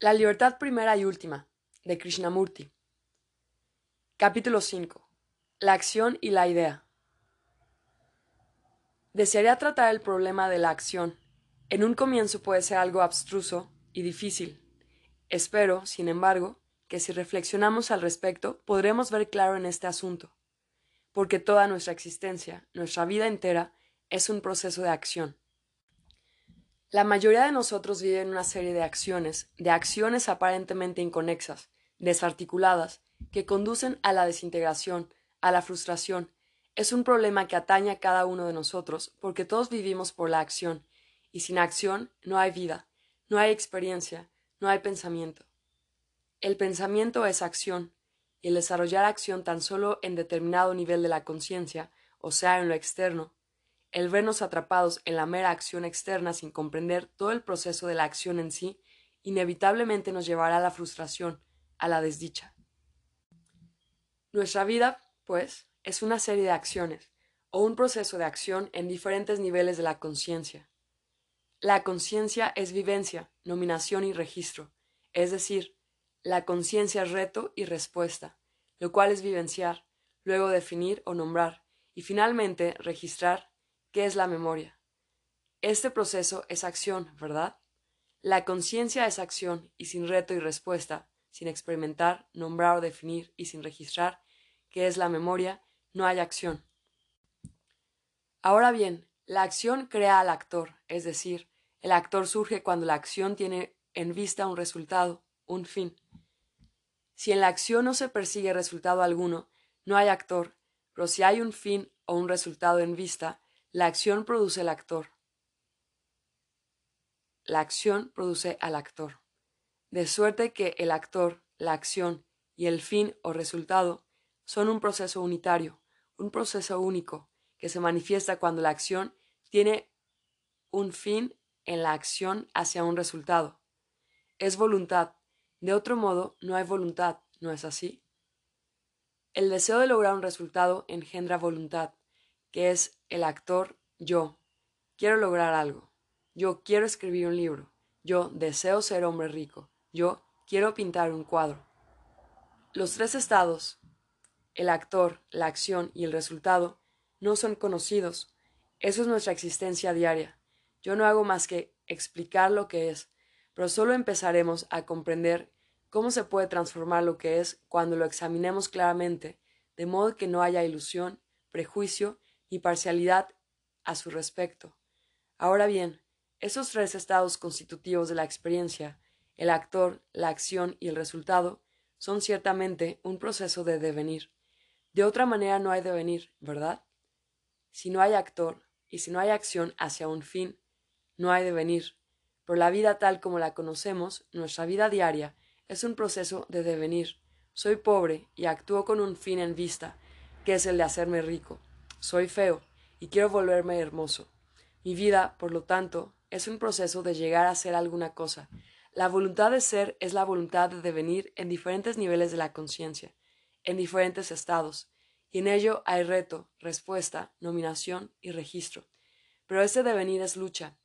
La libertad primera y última, de Krishnamurti. Capítulo 5. La acción y la idea. Desearía tratar el problema de la acción. En un comienzo puede ser algo abstruso y difícil. Espero, sin embargo, que si reflexionamos al respecto podremos ver claro en este asunto, porque toda nuestra existencia, nuestra vida entera, es un proceso de acción. La mayoría de nosotros viven una serie de acciones, de acciones aparentemente inconexas, desarticuladas, que conducen a la desintegración, a la frustración. Es un problema que atañe a cada uno de nosotros, porque todos vivimos por la acción, y sin acción no hay vida, no hay experiencia, no hay pensamiento. El pensamiento es acción, y el desarrollar acción tan solo en determinado nivel de la conciencia, o sea, en lo externo, el vernos atrapados en la mera acción externa sin comprender todo el proceso de la acción en sí, inevitablemente nos llevará a la frustración, a la desdicha. Nuestra vida, pues, es una serie de acciones, o un proceso de acción en diferentes niveles de la conciencia. La conciencia es vivencia, nominación y registro, es decir, la conciencia es reto y respuesta, lo cual es vivenciar, luego definir o nombrar, y finalmente registrar ¿Qué es la memoria? Este proceso es acción, ¿verdad? La conciencia es acción y sin reto y respuesta, sin experimentar, nombrar o definir y sin registrar qué es la memoria, no hay acción. Ahora bien, la acción crea al actor, es decir, el actor surge cuando la acción tiene en vista un resultado, un fin. Si en la acción no se persigue resultado alguno, no hay actor, pero si hay un fin o un resultado en vista, la acción produce el actor. La acción produce al actor. De suerte que el actor, la acción y el fin o resultado son un proceso unitario, un proceso único, que se manifiesta cuando la acción tiene un fin en la acción hacia un resultado. Es voluntad. De otro modo, no hay voluntad, ¿no es así? El deseo de lograr un resultado engendra voluntad, que es el actor yo. Quiero lograr algo. Yo quiero escribir un libro. Yo deseo ser hombre rico. Yo quiero pintar un cuadro. Los tres estados, el actor, la acción y el resultado, no son conocidos. Eso es nuestra existencia diaria. Yo no hago más que explicar lo que es, pero solo empezaremos a comprender cómo se puede transformar lo que es cuando lo examinemos claramente, de modo que no haya ilusión, prejuicio y parcialidad a su respecto. Ahora bien, esos tres estados constitutivos de la experiencia, el actor, la acción y el resultado, son ciertamente un proceso de devenir. De otra manera no hay devenir, ¿verdad? Si no hay actor y si no hay acción hacia un fin, no hay devenir. Pero la vida tal como la conocemos, nuestra vida diaria, es un proceso de devenir. Soy pobre y actúo con un fin en vista, que es el de hacerme rico. Soy feo y quiero volverme hermoso. Mi vida, por lo tanto, es un proceso de llegar a ser alguna cosa. La voluntad de ser es la voluntad de devenir en diferentes niveles de la conciencia, en diferentes estados, y en ello hay reto, respuesta, nominación y registro. Pero ese devenir es lucha,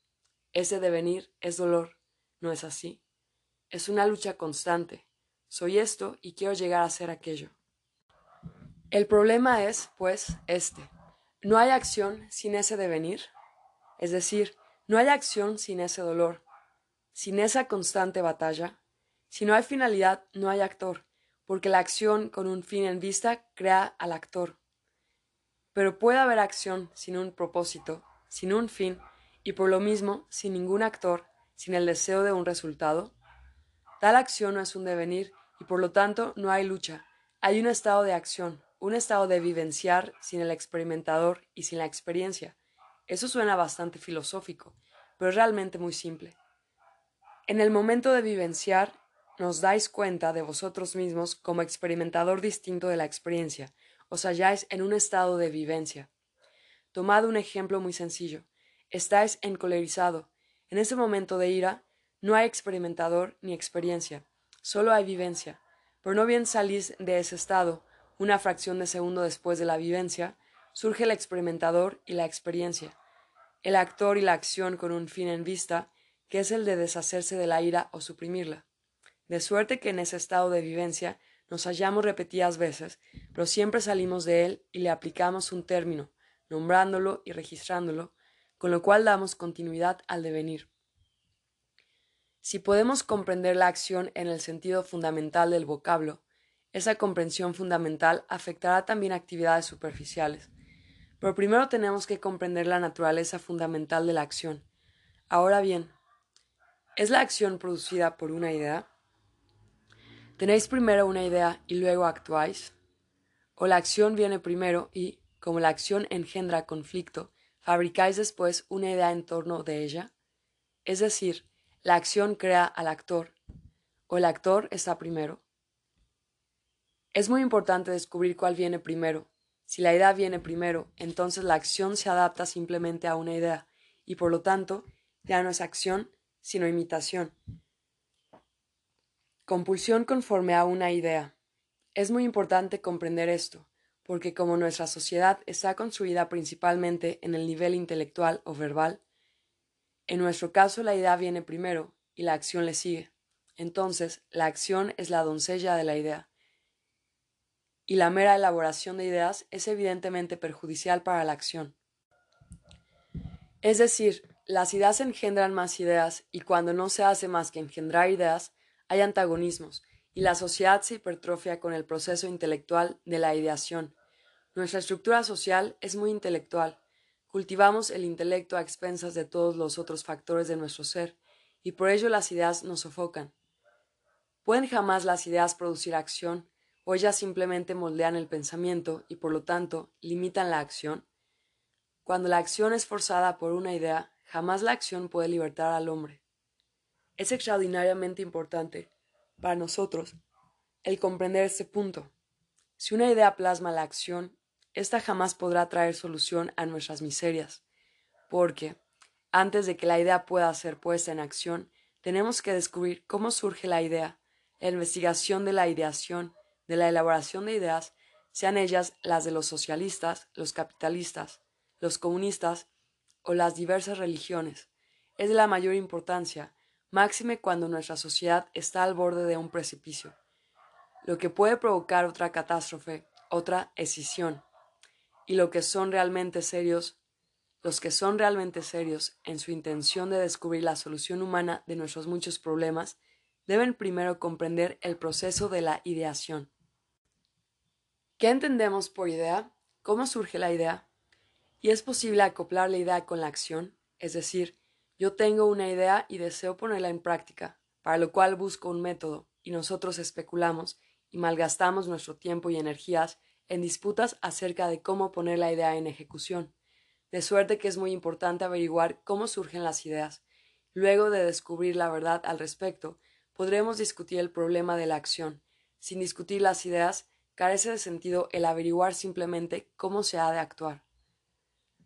ese devenir es dolor, ¿no es así? Es una lucha constante. Soy esto y quiero llegar a ser aquello. El problema es, pues, este. No hay acción sin ese devenir, es decir, no hay acción sin ese dolor, sin esa constante batalla. Si no hay finalidad, no hay actor, porque la acción con un fin en vista crea al actor. Pero puede haber acción sin un propósito, sin un fin, y por lo mismo sin ningún actor, sin el deseo de un resultado. Tal acción no es un devenir, y por lo tanto no hay lucha, hay un estado de acción, un estado de vivenciar sin el experimentador y sin la experiencia. Eso suena bastante filosófico, pero es realmente muy simple. En el momento de vivenciar, nos dais cuenta de vosotros mismos como experimentador distinto de la experiencia, os halláis en un estado de vivencia. Tomad un ejemplo muy sencillo. Estáis encolerizado. En ese momento de ira, no hay experimentador ni experiencia, solo hay vivencia. Pero no bien salís de ese estado, una fracción de segundo después de la vivencia, surge el experimentador y la experiencia, el actor y la acción con un fin en vista, que es el de deshacerse de la ira o suprimirla. de suerte que en ese estado de vivencia nos hallamos repetidas veces, pero siempre salimos de él y le aplicamos un término, nombrándolo y registrándolo, con lo cual damos continuidad al devenir. Si podemos comprender la acción en el sentido fundamental del vocablo, esa comprensión fundamental afectará también actividades superficiales. Pero primero tenemos que comprender la naturaleza fundamental de la acción. Ahora bien, ¿es la acción producida por una idea? ¿Tenéis primero una idea y luego actuáis? ¿O la acción viene primero y, como la acción engendra conflicto, fabricáis después una idea en torno de ella? Es decir, la acción crea al actor, o el actor está primero. Es muy importante descubrir cuál viene primero. Si la idea viene primero, entonces la acción se adapta simplemente a una idea, y por lo tanto ya no es acción, sino imitación. Compulsión conforme a una idea. Es muy importante comprender esto, porque como nuestra sociedad está construida principalmente en el nivel intelectual o verbal, en nuestro caso la idea viene primero y la acción le sigue. Entonces, la acción es la doncella de la idea y la mera elaboración de ideas es evidentemente perjudicial para la acción. Es decir, las ideas engendran más ideas y cuando no se hace más que engendrar ideas, hay antagonismos y la sociedad se hipertrofia con el proceso intelectual de la ideación. Nuestra estructura social es muy intelectual. Cultivamos el intelecto a expensas de todos los otros factores de nuestro ser, y por ello las ideas nos sofocan. ¿Pueden jamás las ideas producir acción o ellas simplemente moldean el pensamiento y por lo tanto limitan la acción? Cuando la acción es forzada por una idea, jamás la acción puede libertar al hombre. Es extraordinariamente importante para nosotros el comprender este punto. Si una idea plasma la acción, ésta jamás podrá traer solución a nuestras miserias, porque, antes de que la idea pueda ser puesta en acción, tenemos que descubrir cómo surge la idea, la investigación de la ideación de la elaboración de ideas, sean ellas las de los socialistas, los capitalistas, los comunistas o las diversas religiones, es de la mayor importancia, máxime cuando nuestra sociedad está al borde de un precipicio, lo que puede provocar otra catástrofe, otra escisión, y lo que son realmente serios, los que son realmente serios en su intención de descubrir la solución humana de nuestros muchos problemas, deben primero comprender el proceso de la ideación. ¿Qué entendemos por idea? ¿Cómo surge la idea? ¿Y es posible acoplar la idea con la acción? Es decir, yo tengo una idea y deseo ponerla en práctica, para lo cual busco un método, y nosotros especulamos y malgastamos nuestro tiempo y energías en disputas acerca de cómo poner la idea en ejecución, de suerte que es muy importante averiguar cómo surgen las ideas. Luego de descubrir la verdad al respecto, podremos discutir el problema de la acción. Sin discutir las ideas, carece de sentido el averiguar simplemente cómo se ha de actuar.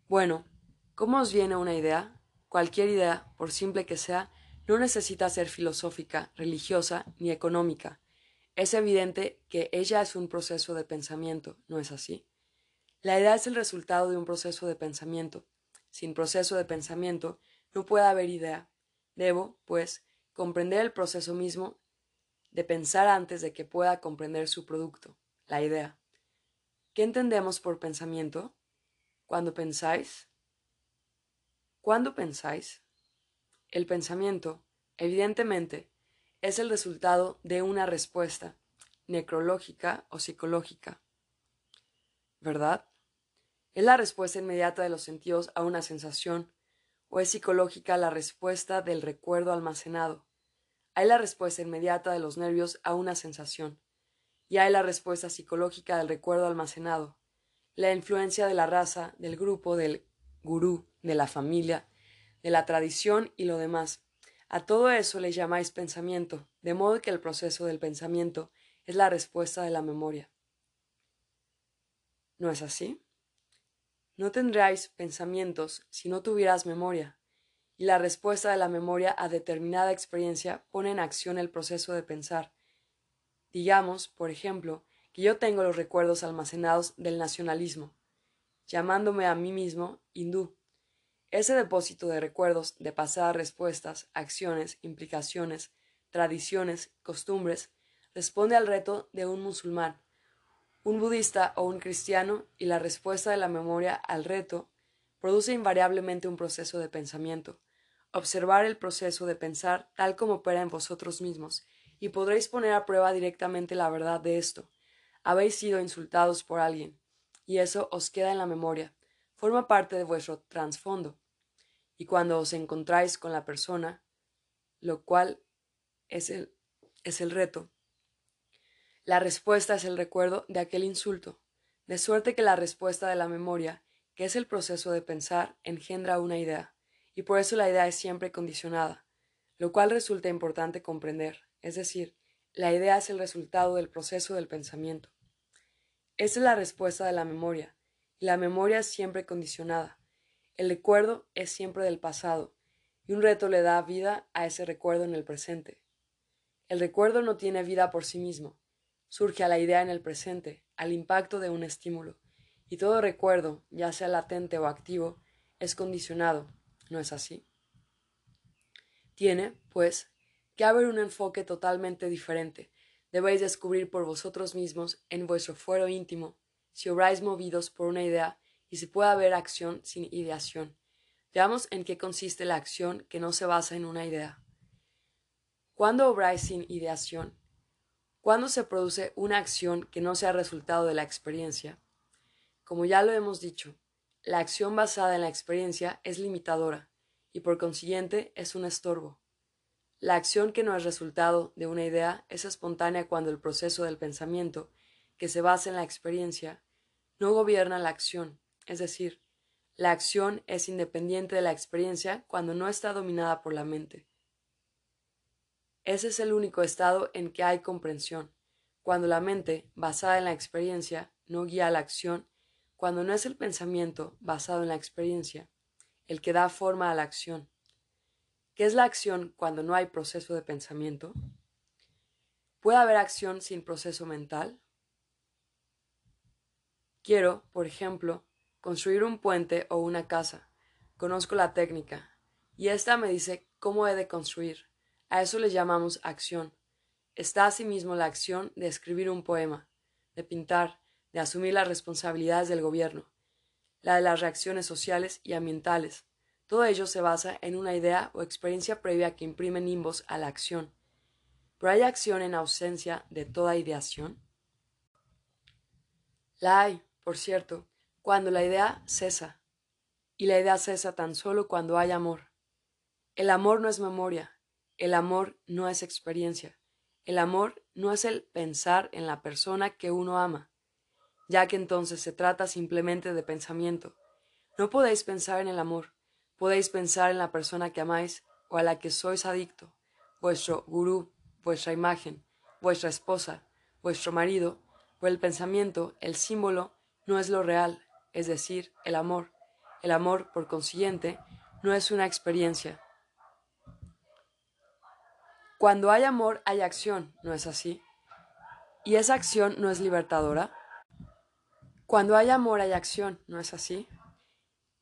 Bueno, ¿cómo os viene una idea? Cualquier idea, por simple que sea, no necesita ser filosófica, religiosa ni económica. Es evidente que ella es un proceso de pensamiento, ¿no es así? La idea es el resultado de un proceso de pensamiento. Sin proceso de pensamiento no puede haber idea. Debo, pues, comprender el proceso mismo de pensar antes de que pueda comprender su producto la idea. ¿Qué entendemos por pensamiento? Cuando pensáis. ¿Cuándo pensáis? El pensamiento, evidentemente, es el resultado de una respuesta necrológica o psicológica. ¿Verdad? ¿Es la respuesta inmediata de los sentidos a una sensación o es psicológica la respuesta del recuerdo almacenado? Hay la respuesta inmediata de los nervios a una sensación y hay la respuesta psicológica del recuerdo almacenado, la influencia de la raza, del grupo, del gurú, de la familia, de la tradición y lo demás. A todo eso le llamáis pensamiento, de modo que el proceso del pensamiento es la respuesta de la memoria. ¿No es así? No tendríais pensamientos si no tuvieras memoria, y la respuesta de la memoria a determinada experiencia pone en acción el proceso de pensar, Digamos, por ejemplo, que yo tengo los recuerdos almacenados del nacionalismo, llamándome a mí mismo hindú. Ese depósito de recuerdos, de pasadas respuestas, acciones, implicaciones, tradiciones, costumbres, responde al reto de un musulmán, un budista o un cristiano y la respuesta de la memoria al reto produce invariablemente un proceso de pensamiento. Observar el proceso de pensar tal como opera en vosotros mismos y podréis poner a prueba directamente la verdad de esto. Habéis sido insultados por alguien, y eso os queda en la memoria, forma parte de vuestro trasfondo. Y cuando os encontráis con la persona, lo cual es el, es el reto, la respuesta es el recuerdo de aquel insulto, de suerte que la respuesta de la memoria, que es el proceso de pensar, engendra una idea, y por eso la idea es siempre condicionada, lo cual resulta importante comprender, es decir, la idea es el resultado del proceso del pensamiento. Esa es la respuesta de la memoria, y la memoria es siempre condicionada. El recuerdo es siempre del pasado, y un reto le da vida a ese recuerdo en el presente. El recuerdo no tiene vida por sí mismo, surge a la idea en el presente, al impacto de un estímulo, y todo recuerdo, ya sea latente o activo, es condicionado, ¿no es así? Tiene, pues, que haber un enfoque totalmente diferente. Debéis descubrir por vosotros mismos, en vuestro fuero íntimo, si obráis movidos por una idea y si puede haber acción sin ideación. Veamos en qué consiste la acción que no se basa en una idea. ¿Cuándo obráis sin ideación? ¿Cuándo se produce una acción que no sea resultado de la experiencia? Como ya lo hemos dicho, la acción basada en la experiencia es limitadora y por consiguiente es un estorbo. La acción que no es resultado de una idea es espontánea cuando el proceso del pensamiento, que se basa en la experiencia, no gobierna la acción, es decir, la acción es independiente de la experiencia cuando no está dominada por la mente. Ese es el único estado en que hay comprensión, cuando la mente, basada en la experiencia, no guía la acción, cuando no es el pensamiento, basado en la experiencia, el que da forma a la acción. ¿Qué es la acción cuando no hay proceso de pensamiento? ¿Puede haber acción sin proceso mental? Quiero, por ejemplo, construir un puente o una casa. Conozco la técnica, y ésta me dice cómo he de construir. A eso le llamamos acción. Está asimismo la acción de escribir un poema, de pintar, asumir las responsabilidades del gobierno, la de las reacciones sociales y ambientales. Todo ello se basa en una idea o experiencia previa que imprime nimbos a la acción. ¿Pero hay acción en ausencia de toda ideación? La hay, por cierto, cuando la idea cesa. Y la idea cesa tan solo cuando hay amor. El amor no es memoria, el amor no es experiencia. El amor no es el pensar en la persona que uno ama, ya que entonces se trata simplemente de pensamiento. No podéis pensar en el amor, podéis pensar en la persona que amáis o a la que sois adicto, vuestro gurú, vuestra imagen, vuestra esposa, vuestro marido, o el pensamiento, el símbolo, no es lo real, es decir, el amor. El amor, por consiguiente, no es una experiencia, cuando hay amor hay acción, ¿no es así? ¿Y esa acción no es libertadora? Cuando hay amor hay acción, ¿no es así?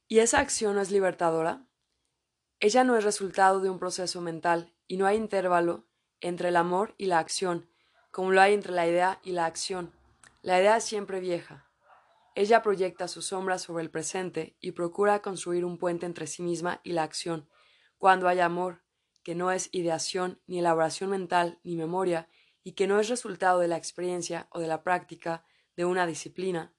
¿Y esa acción no es libertadora? Ella no es resultado de un proceso mental y no hay intervalo entre el amor y la acción, como lo hay entre la idea y la acción. La idea es siempre vieja. Ella proyecta su sombra sobre el presente y procura construir un puente entre sí misma y la acción. Cuando hay amor, que no es ideación, ni elaboración mental, ni memoria, y que no es resultado de la experiencia o de la práctica de una disciplina.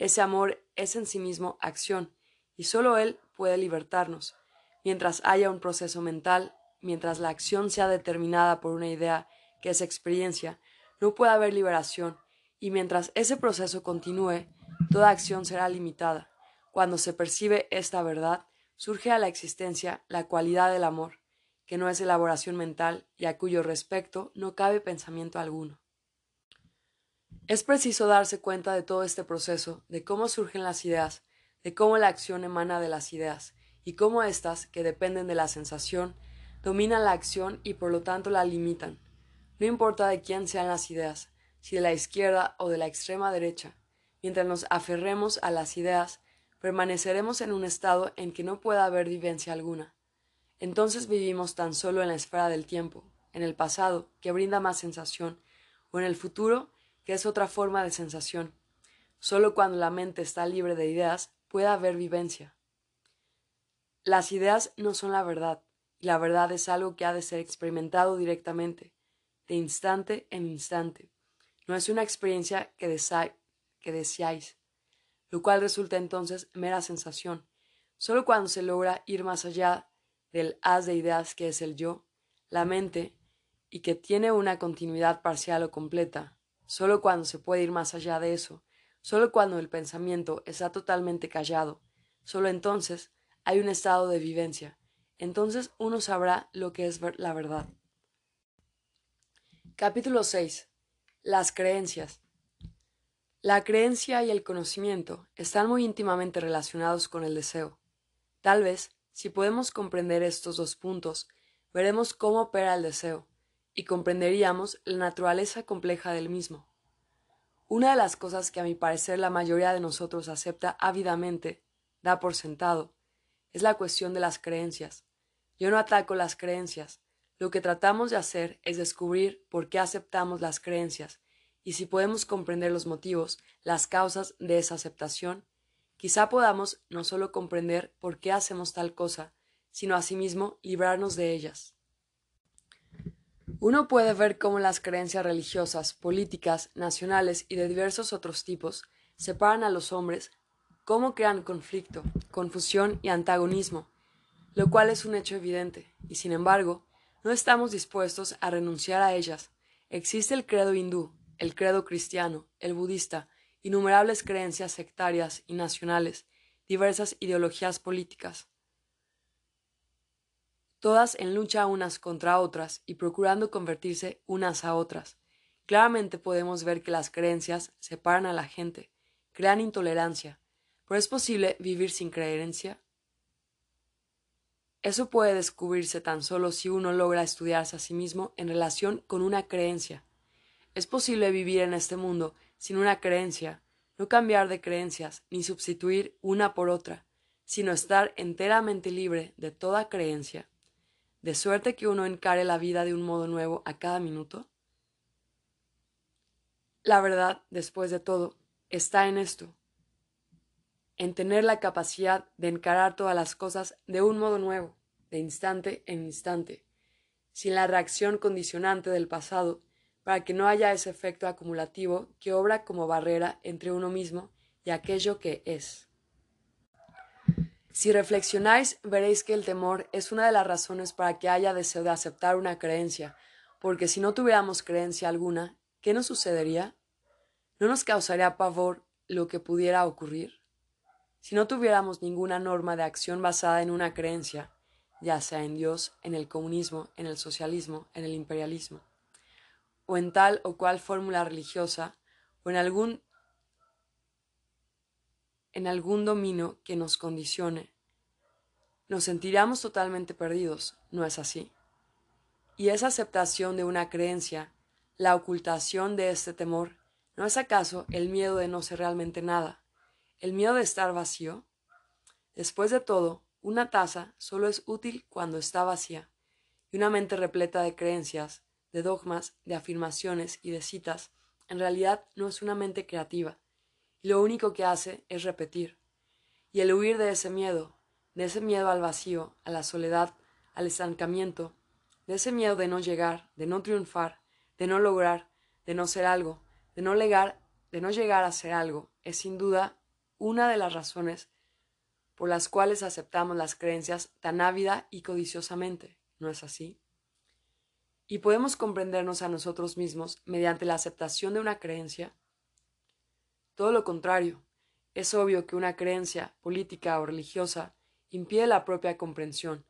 Ese amor es en sí mismo acción, y sólo él puede libertarnos. Mientras haya un proceso mental, mientras la acción sea determinada por una idea que es experiencia, no puede haber liberación, y mientras ese proceso continúe, toda acción será limitada. Cuando se percibe esta verdad, surge a la existencia la cualidad del amor, que no es elaboración mental y a cuyo respecto no cabe pensamiento alguno. Es preciso darse cuenta de todo este proceso, de cómo surgen las ideas, de cómo la acción emana de las ideas, y cómo éstas, que dependen de la sensación, dominan la acción y por lo tanto la limitan. No importa de quién sean las ideas, si de la izquierda o de la extrema derecha, mientras nos aferremos a las ideas, permaneceremos en un estado en que no pueda haber vivencia alguna entonces vivimos tan solo en la esfera del tiempo, en el pasado, que brinda más sensación, o en el futuro, que es otra forma de sensación. Solo cuando la mente está libre de ideas puede haber vivencia. Las ideas no son la verdad, y la verdad es algo que ha de ser experimentado directamente, de instante en instante. No es una experiencia que, que deseáis, lo cual resulta entonces mera sensación. Solo cuando se logra ir más allá del haz de ideas que es el yo, la mente, y que tiene una continuidad parcial o completa, solo cuando se puede ir más allá de eso, solo cuando el pensamiento está totalmente callado, solo entonces hay un estado de vivencia, entonces uno sabrá lo que es la verdad. Capítulo 6. Las creencias. La creencia y el conocimiento están muy íntimamente relacionados con el deseo. Tal vez, si podemos comprender estos dos puntos, veremos cómo opera el deseo, y comprenderíamos la naturaleza compleja del mismo. Una de las cosas que a mi parecer la mayoría de nosotros acepta ávidamente, da por sentado, es la cuestión de las creencias. Yo no ataco las creencias, lo que tratamos de hacer es descubrir por qué aceptamos las creencias y si podemos comprender los motivos, las causas de esa aceptación, quizá podamos no solo comprender por qué hacemos tal cosa, sino asimismo librarnos de ellas. Uno puede ver cómo las creencias religiosas, políticas, nacionales y de diversos otros tipos separan a los hombres, cómo crean conflicto, confusión y antagonismo, lo cual es un hecho evidente, y sin embargo, no estamos dispuestos a renunciar a ellas. Existe el credo hindú, el credo cristiano, el budista, innumerables creencias sectarias y nacionales, diversas ideologías políticas, todas en lucha unas contra otras y procurando convertirse unas a otras. Claramente podemos ver que las creencias separan a la gente, crean intolerancia, pero es posible vivir sin creencia. Eso puede descubrirse tan solo si uno logra estudiarse a sí mismo en relación con una creencia. Es posible vivir en este mundo sin una creencia, no cambiar de creencias, ni sustituir una por otra, sino estar enteramente libre de toda creencia, de suerte que uno encare la vida de un modo nuevo a cada minuto? La verdad, después de todo, está en esto, en tener la capacidad de encarar todas las cosas de un modo nuevo, de instante en instante, sin la reacción condicionante del pasado para que no haya ese efecto acumulativo que obra como barrera entre uno mismo y aquello que es. Si reflexionáis, veréis que el temor es una de las razones para que haya deseo de aceptar una creencia, porque si no tuviéramos creencia alguna, ¿qué nos sucedería? ¿No nos causaría pavor lo que pudiera ocurrir? Si no tuviéramos ninguna norma de acción basada en una creencia, ya sea en Dios, en el comunismo, en el socialismo, en el imperialismo, o en tal o cual fórmula religiosa, o en algún en algún dominio que nos condicione, nos sentiremos totalmente perdidos, ¿no es así? Y esa aceptación de una creencia, la ocultación de este temor, ¿no es acaso el miedo de no ser realmente nada, el miedo de estar vacío? Después de todo, una taza solo es útil cuando está vacía, y una mente repleta de creencias de dogmas, de afirmaciones y de citas, en realidad no es una mente creativa, lo único que hace es repetir. Y el huir de ese miedo, de ese miedo al vacío, a la soledad, al estancamiento, de ese miedo de no llegar, de no triunfar, de no lograr, de no ser algo, de no legar, de no llegar a ser algo, es sin duda una de las razones por las cuales aceptamos las creencias tan ávida y codiciosamente, ¿no es así? y podemos comprendernos a nosotros mismos mediante la aceptación de una creencia? Todo lo contrario, es obvio que una creencia política o religiosa impide la propia comprensión,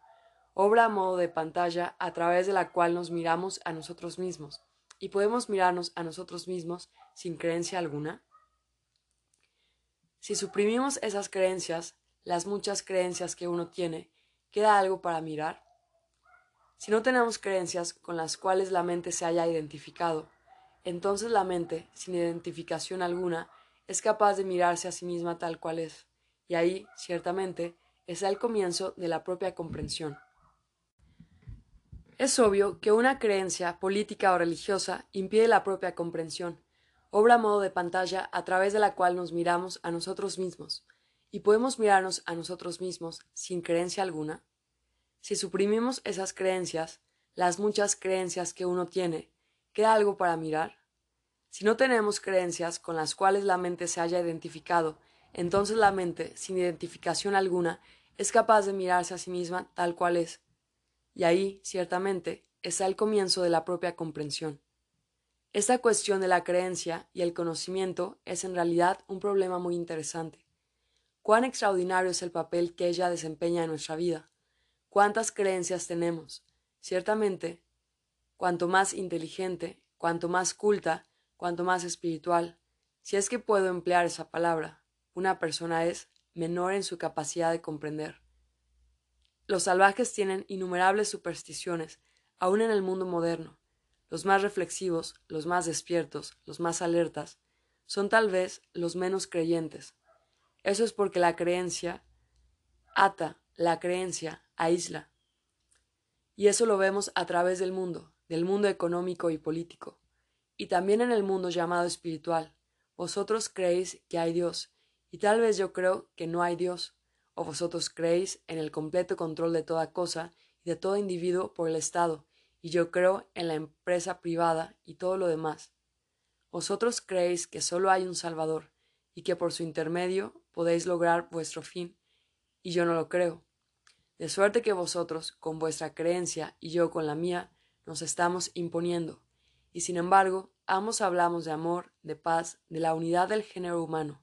obra a modo de pantalla a través de la cual nos miramos a nosotros mismos, y podemos mirarnos a nosotros mismos sin creencia alguna. Si suprimimos esas creencias, las muchas creencias que uno tiene, ¿queda algo para mirar? Si no tenemos creencias con las cuales la mente se haya identificado, entonces la mente, sin identificación alguna, es capaz de mirarse a sí misma tal cual es, y ahí, ciertamente, está el comienzo de la propia comprensión. Es obvio que una creencia política o religiosa impide la propia comprensión, obra a modo de pantalla a través de la cual nos miramos a nosotros mismos, y podemos mirarnos a nosotros mismos sin creencia alguna. Si suprimimos esas creencias, las muchas creencias que uno tiene, ¿queda algo para mirar? Si no tenemos creencias con las cuales la mente se haya identificado, entonces la mente, sin identificación alguna, es capaz de mirarse a sí misma tal cual es. Y ahí, ciertamente, está el comienzo de la propia comprensión. Esta cuestión de la creencia y el conocimiento es en realidad un problema muy interesante. Cuán extraordinario es el papel que ella desempeña en nuestra vida. Cuántas creencias tenemos. Ciertamente, cuanto más inteligente, cuanto más culta, cuanto más espiritual, si es que puedo emplear esa palabra, una persona es, menor en su capacidad de comprender. Los salvajes tienen innumerables supersticiones, aun en el mundo moderno. Los más reflexivos, los más despiertos, los más alertas, son tal vez los menos creyentes. Eso es porque la creencia ata, la creencia aísla. Y eso lo vemos a través del mundo, del mundo económico y político, y también en el mundo llamado espiritual. Vosotros creéis que hay Dios, y tal vez yo creo que no hay Dios, o vosotros creéis en el completo control de toda cosa y de todo individuo por el Estado, y yo creo en la empresa privada y todo lo demás. Vosotros creéis que solo hay un Salvador, y que por su intermedio podéis lograr vuestro fin, y yo no lo creo. De suerte que vosotros, con vuestra creencia, y yo con la mía, nos estamos imponiendo, y sin embargo, ambos hablamos de amor, de paz, de la unidad del género humano,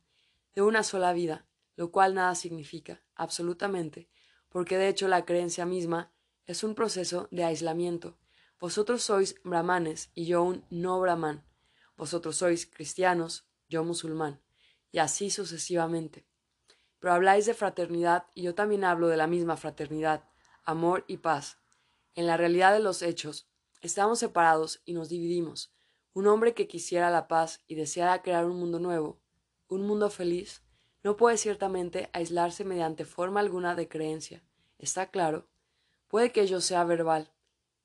de una sola vida, lo cual nada significa, absolutamente, porque de hecho la creencia misma es un proceso de aislamiento. Vosotros sois brahmanes y yo un no brahman. Vosotros sois cristianos, yo musulmán, y así sucesivamente. Pero habláis de fraternidad y yo también hablo de la misma fraternidad, amor y paz. En la realidad de los hechos, estamos separados y nos dividimos. Un hombre que quisiera la paz y deseara crear un mundo nuevo, un mundo feliz no puede ciertamente aislarse mediante forma alguna de creencia. Está claro. Puede que ello sea verbal,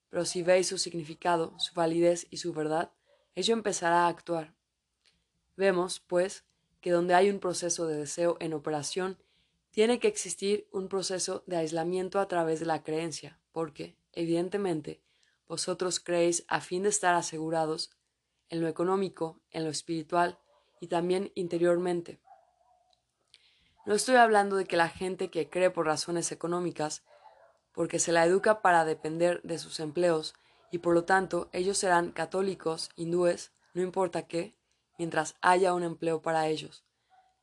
pero si veis su significado, su validez y su verdad, ello empezará a actuar. Vemos, pues, que donde hay un proceso de deseo en operación, tiene que existir un proceso de aislamiento a través de la creencia, porque, evidentemente, vosotros creéis a fin de estar asegurados en lo económico, en lo espiritual, y también interiormente. No estoy hablando de que la gente que cree por razones económicas, porque se la educa para depender de sus empleos, y por lo tanto ellos serán católicos, hindúes, no importa qué, mientras haya un empleo para ellos.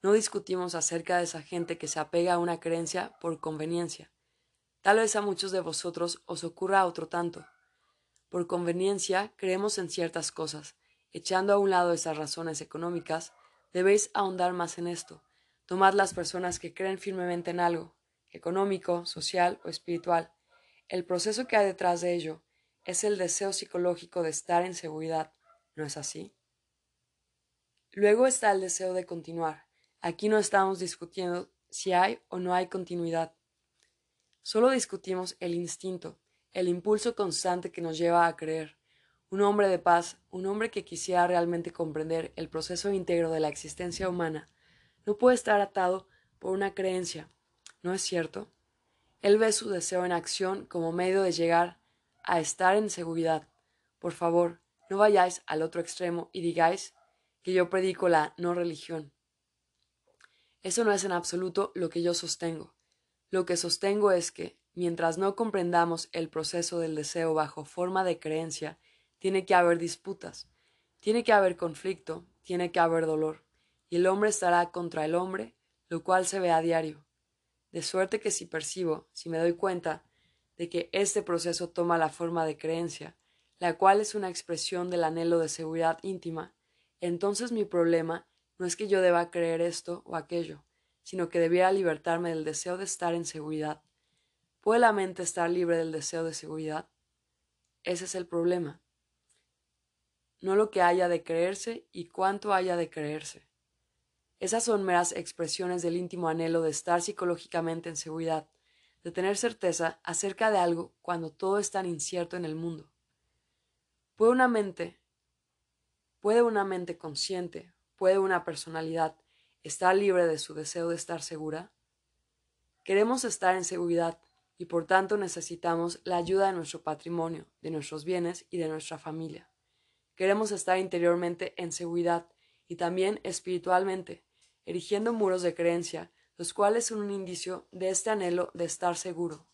No discutimos acerca de esa gente que se apega a una creencia por conveniencia. Tal vez a muchos de vosotros os ocurra otro tanto. Por conveniencia creemos en ciertas cosas, Echando a un lado esas razones económicas, debéis ahondar más en esto. Tomad las personas que creen firmemente en algo, económico, social o espiritual. El proceso que hay detrás de ello es el deseo psicológico de estar en seguridad, ¿no es así? Luego está el deseo de continuar. Aquí no estamos discutiendo si hay o no hay continuidad. Solo discutimos el instinto, el impulso constante que nos lleva a creer un hombre de paz, un hombre que quisiera realmente comprender el proceso íntegro de la existencia humana, no puede estar atado por una creencia, ¿no es cierto? Él ve su deseo en acción como medio de llegar a estar en seguridad. Por favor, no vayáis al otro extremo y digáis que yo predico la no religión. Eso no es en absoluto lo que yo sostengo. Lo que sostengo es que, mientras no comprendamos el proceso del deseo bajo forma de creencia tiene que haber disputas, tiene que haber conflicto, tiene que haber dolor, y el hombre estará contra el hombre, lo cual se ve a diario. De suerte que si percibo, si me doy cuenta de que este proceso toma la forma de creencia, la cual es una expresión del anhelo de seguridad íntima, entonces mi problema no es que yo deba creer esto o aquello, sino que debiera libertarme del deseo de estar en seguridad. ¿Puede la mente estar libre del deseo de seguridad? Ese es el problema no lo que haya de creerse y cuánto haya de creerse. Esas son meras expresiones del íntimo anhelo de estar psicológicamente en seguridad. de tener certeza acerca de algo cuando todo es tan incierto en el mundo. ¿Puede una mente, puede una mente consciente, puede una personalidad estar libre de su deseo de estar segura? Queremos estar en seguridad y por tanto necesitamos la ayuda de nuestro patrimonio, de nuestros bienes y de nuestra familia. Queremos estar interiormente en seguridad y también espiritualmente, erigiendo muros de creencia, los cuales son un indicio de este anhelo de estar seguro.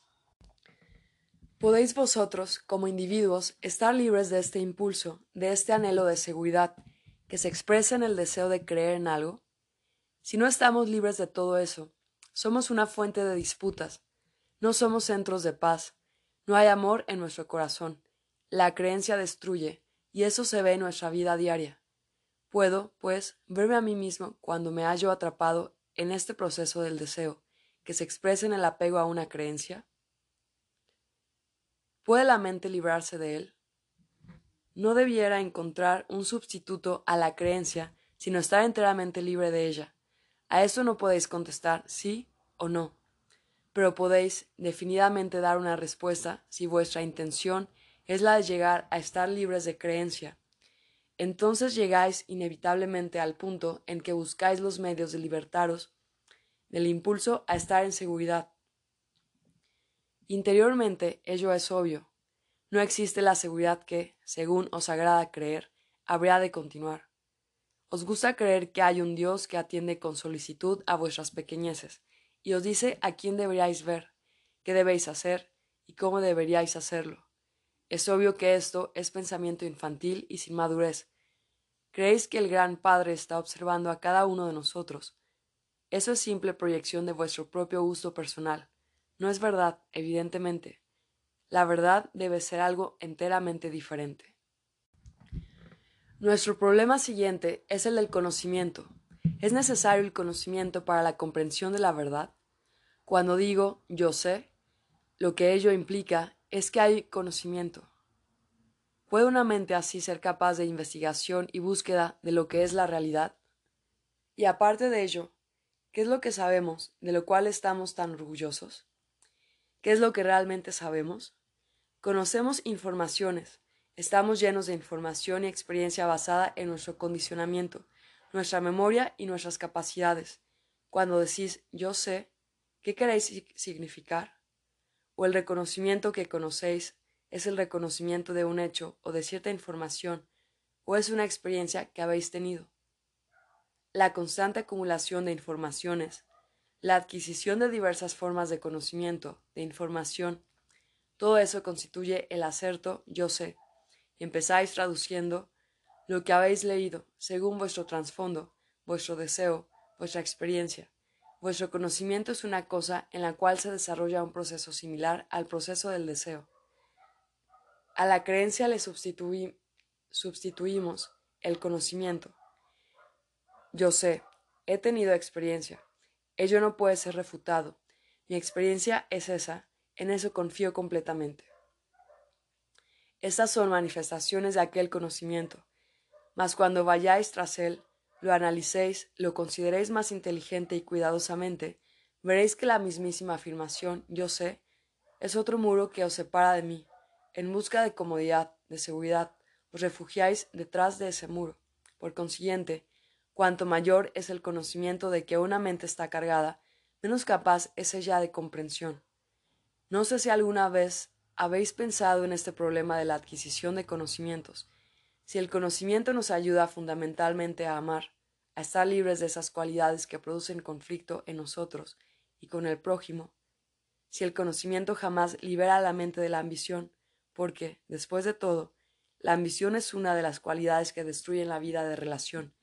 ¿Podéis vosotros, como individuos, estar libres de este impulso, de este anhelo de seguridad, que se expresa en el deseo de creer en algo? Si no estamos libres de todo eso, somos una fuente de disputas, no somos centros de paz, no hay amor en nuestro corazón, la creencia destruye, y eso se ve en nuestra vida diaria. Puedo, pues, verme a mí mismo cuando me hallo atrapado en este proceso del deseo, que se expresa en el apego a una creencia. ¿Puede la mente librarse de él? No debiera encontrar un sustituto a la creencia, sino estar enteramente libre de ella. A eso no podéis contestar sí o no, pero podéis definidamente dar una respuesta si vuestra intención es la de llegar a estar libres de creencia. Entonces llegáis inevitablemente al punto en que buscáis los medios de libertaros del impulso a estar en seguridad. Interiormente ello es obvio. No existe la seguridad que, según os agrada creer, habría de continuar. Os gusta creer que hay un Dios que atiende con solicitud a vuestras pequeñeces, y os dice a quién deberíais ver, qué debéis hacer y cómo deberíais hacerlo. Es obvio que esto es pensamiento infantil y sin madurez. Creéis que el gran Padre está observando a cada uno de nosotros. Eso es simple proyección de vuestro propio gusto personal. No es verdad, evidentemente. La verdad debe ser algo enteramente diferente. Nuestro problema siguiente es el del conocimiento. ¿Es necesario el conocimiento para la comprensión de la verdad? Cuando digo yo sé, lo que ello implica es que hay conocimiento. ¿Puede una mente así ser capaz de investigación y búsqueda de lo que es la realidad? Y aparte de ello, ¿qué es lo que sabemos, de lo cual estamos tan orgullosos? ¿Qué es lo que realmente sabemos? Conocemos informaciones, Estamos llenos de información y experiencia basada en nuestro condicionamiento, nuestra memoria y nuestras capacidades. Cuando decís yo sé, ¿qué queréis significar? ¿O el reconocimiento que conocéis es el reconocimiento de un hecho o de cierta información, o es una experiencia que habéis tenido? La constante acumulación de informaciones, la adquisición de diversas formas de conocimiento, de información, todo eso constituye el acerto yo sé empezáis traduciendo lo que habéis leído según vuestro trasfondo, vuestro deseo, vuestra experiencia. Vuestro conocimiento es una cosa en la cual se desarrolla un proceso similar al proceso del deseo. A la creencia le sustituimos el conocimiento. Yo sé, he tenido experiencia. Ello no puede ser refutado. Mi experiencia es esa, en eso confío completamente. Estas son manifestaciones de aquel conocimiento. Mas cuando vayáis tras él, lo analicéis, lo consideréis más inteligente y cuidadosamente, veréis que la mismísima afirmación yo sé es otro muro que os separa de mí. En busca de comodidad, de seguridad, os refugiáis detrás de ese muro. Por consiguiente, cuanto mayor es el conocimiento de que una mente está cargada, menos capaz es ella de comprensión. No sé si alguna vez habéis pensado en este problema de la adquisición de conocimientos. Si el conocimiento nos ayuda fundamentalmente a amar, a estar libres de esas cualidades que producen conflicto en nosotros y con el prójimo, si el conocimiento jamás libera a la mente de la ambición, porque, después de todo, la ambición es una de las cualidades que destruyen la vida de relación,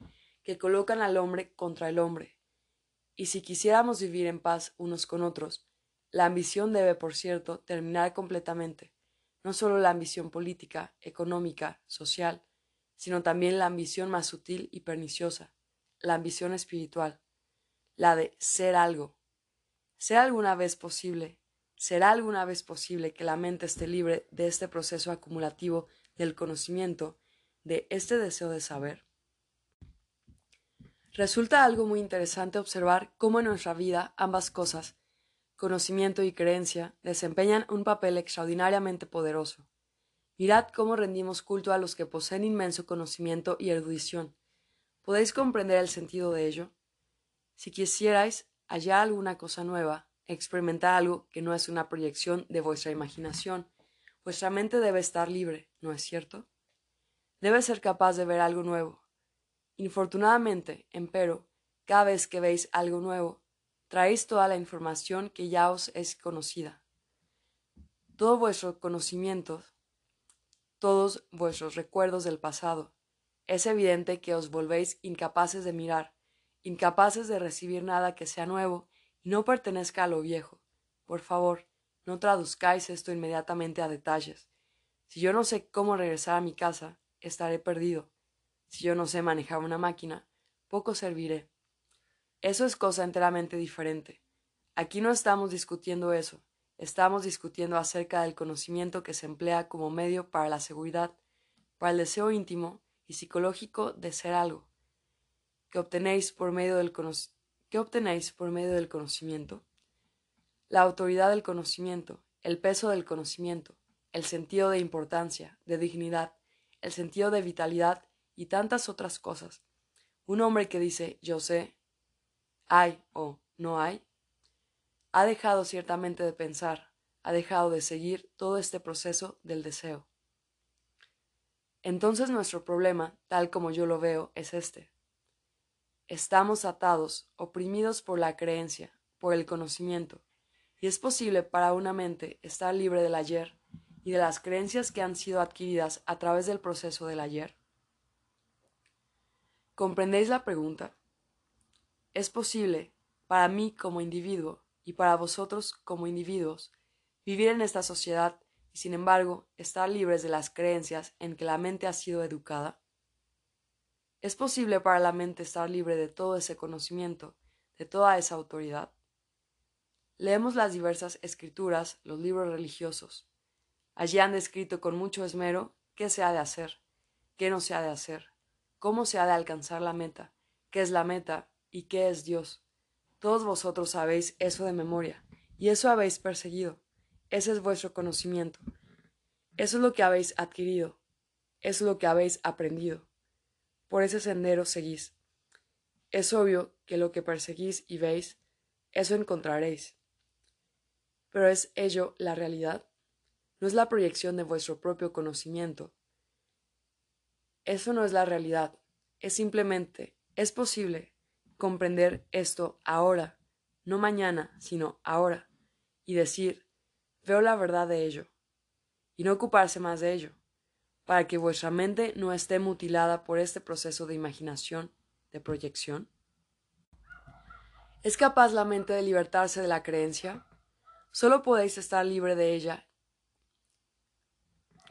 que colocan al hombre contra el hombre. Y si quisiéramos vivir en paz unos con otros, la ambición debe, por cierto, terminar completamente, no solo la ambición política, económica, social, sino también la ambición más sutil y perniciosa, la ambición espiritual, la de ser algo. ¿Será alguna vez posible, será alguna vez posible que la mente esté libre de este proceso acumulativo del conocimiento, de este deseo de saber? Resulta algo muy interesante observar cómo en nuestra vida ambas cosas conocimiento y creencia desempeñan un papel extraordinariamente poderoso. Mirad cómo rendimos culto a los que poseen inmenso conocimiento y erudición. ¿Podéis comprender el sentido de ello? Si quisierais hallar alguna cosa nueva, experimentar algo que no es una proyección de vuestra imaginación, vuestra mente debe estar libre, ¿no es cierto? Debe ser capaz de ver algo nuevo. Infortunadamente, empero, cada vez que veis algo nuevo, traéis toda la información que ya os es conocida. Todo vuestro conocimiento, todos vuestros recuerdos del pasado, es evidente que os volvéis incapaces de mirar, incapaces de recibir nada que sea nuevo y no pertenezca a lo viejo. Por favor, no traduzcáis esto inmediatamente a detalles. Si yo no sé cómo regresar a mi casa, estaré perdido. Si yo no sé manejar una máquina, poco serviré. Eso es cosa enteramente diferente. Aquí no estamos discutiendo eso, estamos discutiendo acerca del conocimiento que se emplea como medio para la seguridad, para el deseo íntimo y psicológico de ser algo, que obtenéis por medio del, obtenéis por medio del conocimiento. La autoridad del conocimiento, el peso del conocimiento, el sentido de importancia, de dignidad, el sentido de vitalidad y tantas otras cosas. Un hombre que dice yo sé, hay o no hay, ha dejado ciertamente de pensar, ha dejado de seguir todo este proceso del deseo. Entonces nuestro problema, tal como yo lo veo, es este. Estamos atados, oprimidos por la creencia, por el conocimiento, y es posible para una mente estar libre del ayer y de las creencias que han sido adquiridas a través del proceso del ayer. ¿Comprendéis la pregunta? Es posible, para mí como individuo y para vosotros como individuos, vivir en esta sociedad y sin embargo estar libres de las creencias en que la mente ha sido educada? ¿Es posible para la mente estar libre de todo ese conocimiento, de toda esa autoridad? Leemos las diversas escrituras, los libros religiosos. Allí han descrito con mucho esmero qué se ha de hacer, qué no se ha de hacer, cómo se ha de alcanzar la meta, qué es la meta ¿Y qué es Dios? Todos vosotros sabéis eso de memoria, y eso habéis perseguido. Ese es vuestro conocimiento. Eso es lo que habéis adquirido. Eso es lo que habéis aprendido. Por ese sendero seguís. Es obvio que lo que perseguís y veis, eso encontraréis. Pero ¿es ello la realidad? ¿No es la proyección de vuestro propio conocimiento? Eso no es la realidad. Es simplemente, es posible, comprender esto ahora, no mañana, sino ahora, y decir, veo la verdad de ello, y no ocuparse más de ello, para que vuestra mente no esté mutilada por este proceso de imaginación, de proyección? ¿Es capaz la mente de libertarse de la creencia? Solo podéis estar libre de ella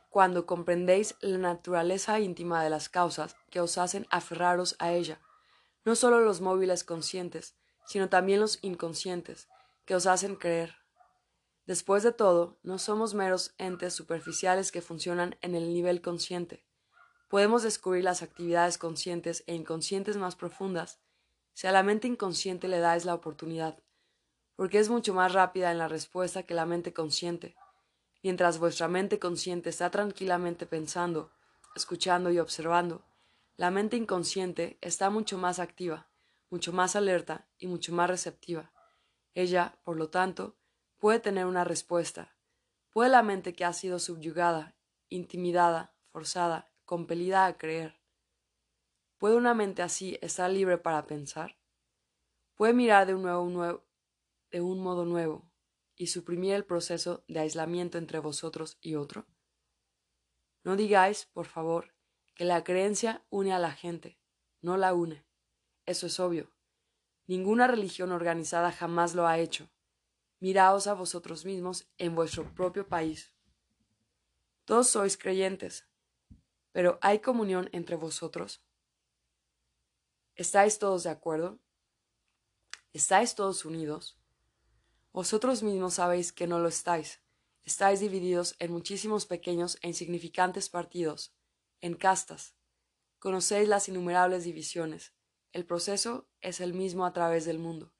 cuando comprendéis la naturaleza íntima de las causas que os hacen aferraros a ella no solo los móviles conscientes, sino también los inconscientes, que os hacen creer. Después de todo, no somos meros entes superficiales que funcionan en el nivel consciente. Podemos descubrir las actividades conscientes e inconscientes más profundas si a la mente inconsciente le dais la oportunidad, porque es mucho más rápida en la respuesta que la mente consciente. Mientras vuestra mente consciente está tranquilamente pensando, escuchando y observando, la mente inconsciente está mucho más activa, mucho más alerta y mucho más receptiva. Ella, por lo tanto, puede tener una respuesta. ¿Puede la mente que ha sido subyugada, intimidada, forzada, compelida a creer? ¿Puede una mente así estar libre para pensar? ¿Puede mirar de un, nuevo, de un modo nuevo y suprimir el proceso de aislamiento entre vosotros y otro? No digáis, por favor, que la creencia une a la gente, no la une. Eso es obvio. Ninguna religión organizada jamás lo ha hecho. Miraos a vosotros mismos en vuestro propio país. Todos sois creyentes, pero ¿hay comunión entre vosotros? ¿Estáis todos de acuerdo? ¿Estáis todos unidos? Vosotros mismos sabéis que no lo estáis. Estáis divididos en muchísimos pequeños e insignificantes partidos, en castas. Conocéis las innumerables divisiones. El proceso es el mismo a través del mundo.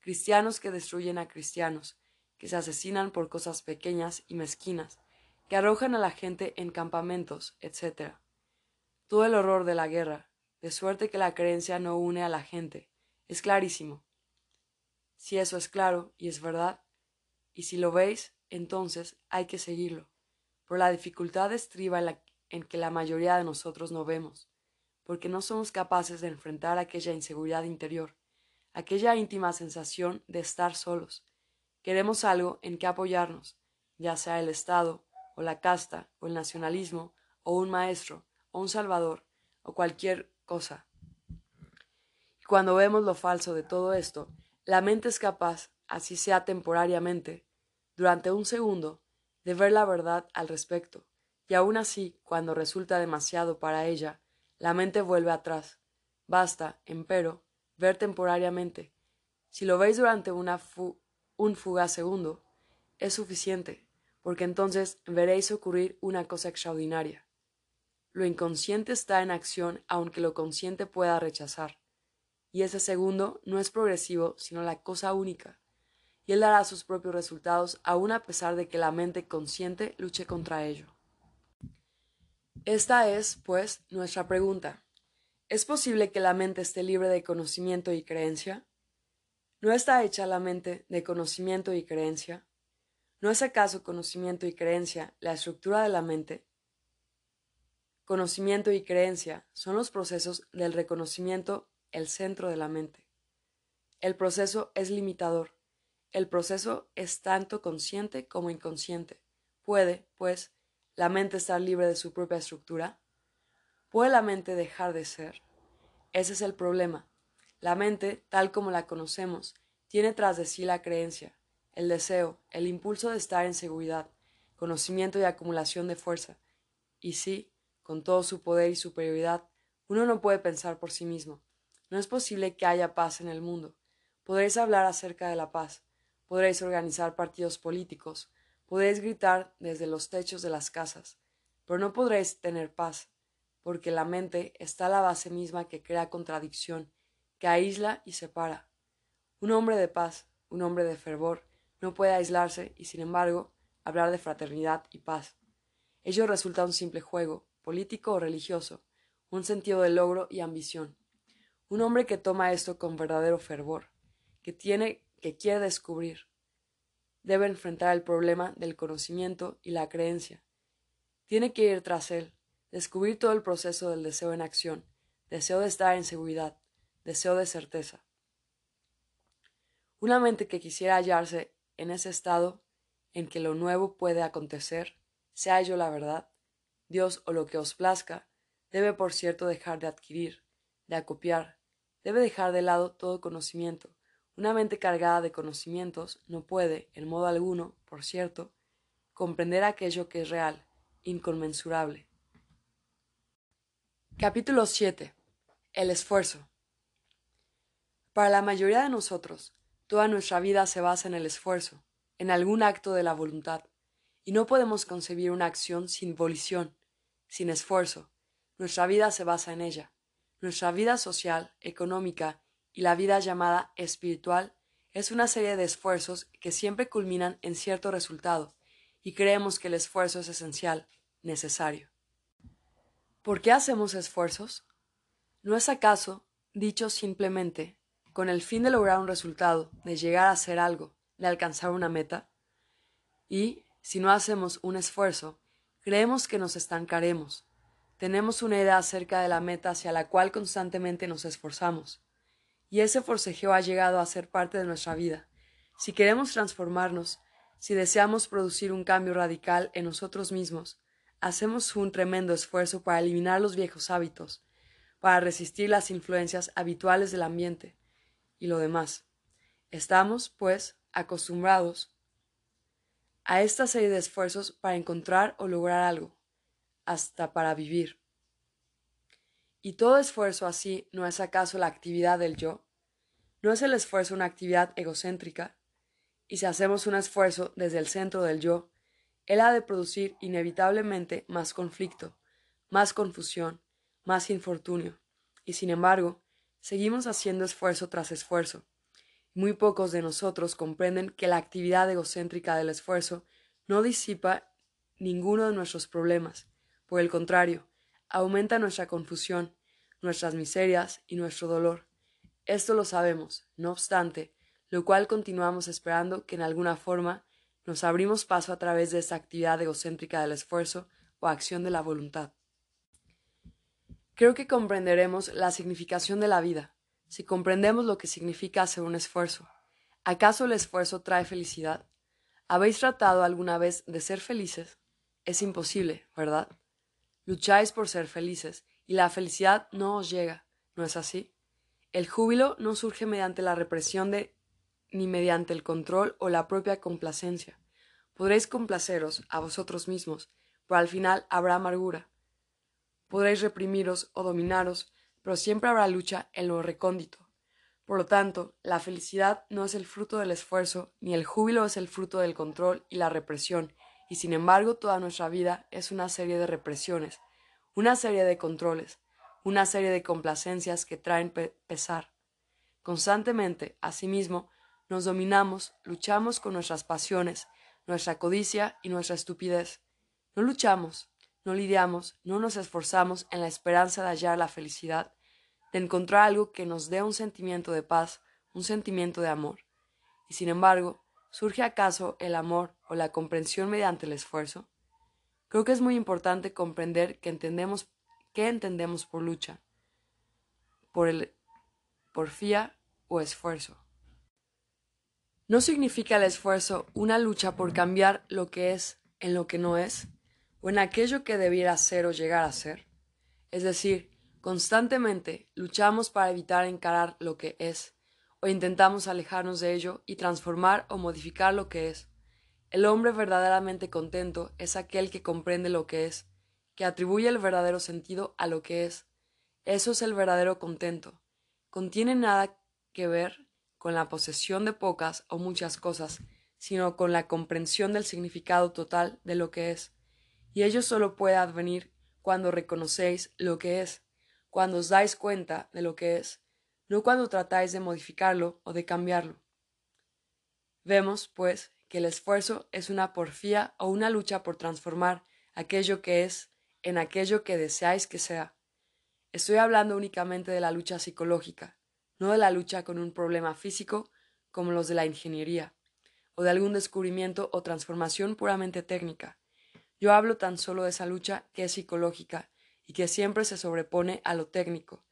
Cristianos que destruyen a cristianos, que se asesinan por cosas pequeñas y mezquinas, que arrojan a la gente en campamentos, etc. Todo el horror de la guerra, de suerte que la creencia no une a la gente, es clarísimo. Si eso es claro y es verdad, y si lo veis, entonces hay que seguirlo. Pero la dificultad estriba en, en que la mayoría de nosotros no vemos, porque no somos capaces de enfrentar aquella inseguridad interior, aquella íntima sensación de estar solos. Queremos algo en que apoyarnos, ya sea el Estado, o la casta, o el nacionalismo, o un maestro, o un salvador, o cualquier cosa. Y cuando vemos lo falso de todo esto, la mente es capaz, así sea temporariamente, durante un segundo, de ver la verdad al respecto, y aun así, cuando resulta demasiado para ella, la mente vuelve atrás. Basta, empero, ver temporariamente. Si lo veis durante una un fugaz segundo, es suficiente, porque entonces veréis ocurrir una cosa extraordinaria. Lo inconsciente está en acción aunque lo consciente pueda rechazar. Y ese segundo no es progresivo, sino la cosa única. Y él dará sus propios resultados aun a pesar de que la mente consciente luche contra ello. Esta es, pues, nuestra pregunta. ¿Es posible que la mente esté libre de conocimiento y creencia? ¿No está hecha la mente de conocimiento y creencia? ¿No es acaso conocimiento y creencia la estructura de la mente? Conocimiento y creencia son los procesos del reconocimiento, el centro de la mente. El proceso es limitador. El proceso es tanto consciente como inconsciente. Puede, pues, la mente estar libre de su propia estructura? ¿Puede la mente dejar de ser? Ese es el problema. La mente, tal como la conocemos, tiene tras de sí la creencia, el deseo, el impulso de estar en seguridad, conocimiento y acumulación de fuerza. Y sí, con todo su poder y superioridad, uno no puede pensar por sí mismo. No es posible que haya paz en el mundo. Podréis hablar acerca de la paz, podréis organizar partidos políticos, Podréis gritar desde los techos de las casas, pero no podréis tener paz, porque la mente está a la base misma que crea contradicción, que aísla y separa. Un hombre de paz, un hombre de fervor, no puede aislarse y, sin embargo, hablar de fraternidad y paz. Ello resulta un simple juego, político o religioso, un sentido de logro y ambición. Un hombre que toma esto con verdadero fervor, que tiene, que quiere descubrir, debe enfrentar el problema del conocimiento y la creencia. Tiene que ir tras él, descubrir todo el proceso del deseo en acción, deseo de estar en seguridad, deseo de certeza. Una mente que quisiera hallarse en ese estado en que lo nuevo puede acontecer, sea ello la verdad, Dios o lo que os plazca, debe por cierto dejar de adquirir, de acopiar, debe dejar de lado todo conocimiento, una mente cargada de conocimientos no puede, en modo alguno, por cierto, comprender aquello que es real, inconmensurable. Capítulo 7. El esfuerzo. Para la mayoría de nosotros, toda nuestra vida se basa en el esfuerzo, en algún acto de la voluntad, y no podemos concebir una acción sin volición, sin esfuerzo. Nuestra vida se basa en ella. Nuestra vida social, económica y la vida llamada espiritual es una serie de esfuerzos que siempre culminan en cierto resultado, y creemos que el esfuerzo es esencial, necesario. ¿Por qué hacemos esfuerzos? ¿No es acaso, dicho simplemente, con el fin de lograr un resultado, de llegar a hacer algo, de alcanzar una meta? Y, si no hacemos un esfuerzo, creemos que nos estancaremos. Tenemos una idea acerca de la meta hacia la cual constantemente nos esforzamos y ese forcejeo ha llegado a ser parte de nuestra vida. Si queremos transformarnos, si deseamos producir un cambio radical en nosotros mismos, hacemos un tremendo esfuerzo para eliminar los viejos hábitos, para resistir las influencias habituales del ambiente y lo demás. Estamos, pues, acostumbrados a esta serie de esfuerzos para encontrar o lograr algo, hasta para vivir. ¿Y todo esfuerzo así no es acaso la actividad del yo? ¿No es el esfuerzo una actividad egocéntrica? Y si hacemos un esfuerzo desde el centro del yo, él ha de producir inevitablemente más conflicto, más confusión, más infortunio. Y sin embargo, seguimos haciendo esfuerzo tras esfuerzo. Muy pocos de nosotros comprenden que la actividad egocéntrica del esfuerzo no disipa ninguno de nuestros problemas. Por el contrario, aumenta nuestra confusión, nuestras miserias y nuestro dolor. Esto lo sabemos, no obstante, lo cual continuamos esperando que en alguna forma nos abrimos paso a través de esta actividad egocéntrica del esfuerzo o acción de la voluntad. Creo que comprenderemos la significación de la vida, si comprendemos lo que significa hacer un esfuerzo. ¿Acaso el esfuerzo trae felicidad? ¿Habéis tratado alguna vez de ser felices? Es imposible, ¿verdad? Lucháis por ser felices, y la felicidad no os llega, ¿no es así? El júbilo no surge mediante la represión de ni mediante el control o la propia complacencia. Podréis complaceros a vosotros mismos, pero al final habrá amargura. Podréis reprimiros o dominaros, pero siempre habrá lucha en lo recóndito. Por lo tanto, la felicidad no es el fruto del esfuerzo, ni el júbilo es el fruto del control y la represión, y sin embargo toda nuestra vida es una serie de represiones, una serie de controles, una serie de complacencias que traen pesar. Constantemente, asimismo, nos dominamos, luchamos con nuestras pasiones, nuestra codicia y nuestra estupidez. No luchamos, no lidiamos, no nos esforzamos en la esperanza de hallar la felicidad, de encontrar algo que nos dé un sentimiento de paz, un sentimiento de amor. Y sin embargo, ¿surge acaso el amor o la comprensión mediante el esfuerzo? Creo que es muy importante comprender que entendemos qué entendemos por lucha, por el porfía o esfuerzo. ¿No significa el esfuerzo una lucha por cambiar lo que es en lo que no es, o en aquello que debiera ser o llegar a ser? Es decir, constantemente luchamos para evitar encarar lo que es, o intentamos alejarnos de ello y transformar o modificar lo que es. El hombre verdaderamente contento es aquel que comprende lo que es, que atribuye el verdadero sentido a lo que es. Eso es el verdadero contento. Contiene nada que ver con la posesión de pocas o muchas cosas, sino con la comprensión del significado total de lo que es. Y ello solo puede advenir cuando reconocéis lo que es, cuando os dais cuenta de lo que es, no cuando tratáis de modificarlo o de cambiarlo. Vemos, pues, que el esfuerzo es una porfía o una lucha por transformar aquello que es en aquello que deseáis que sea. Estoy hablando únicamente de la lucha psicológica, no de la lucha con un problema físico como los de la ingeniería, o de algún descubrimiento o transformación puramente técnica. Yo hablo tan solo de esa lucha que es psicológica y que siempre se sobrepone a lo técnico.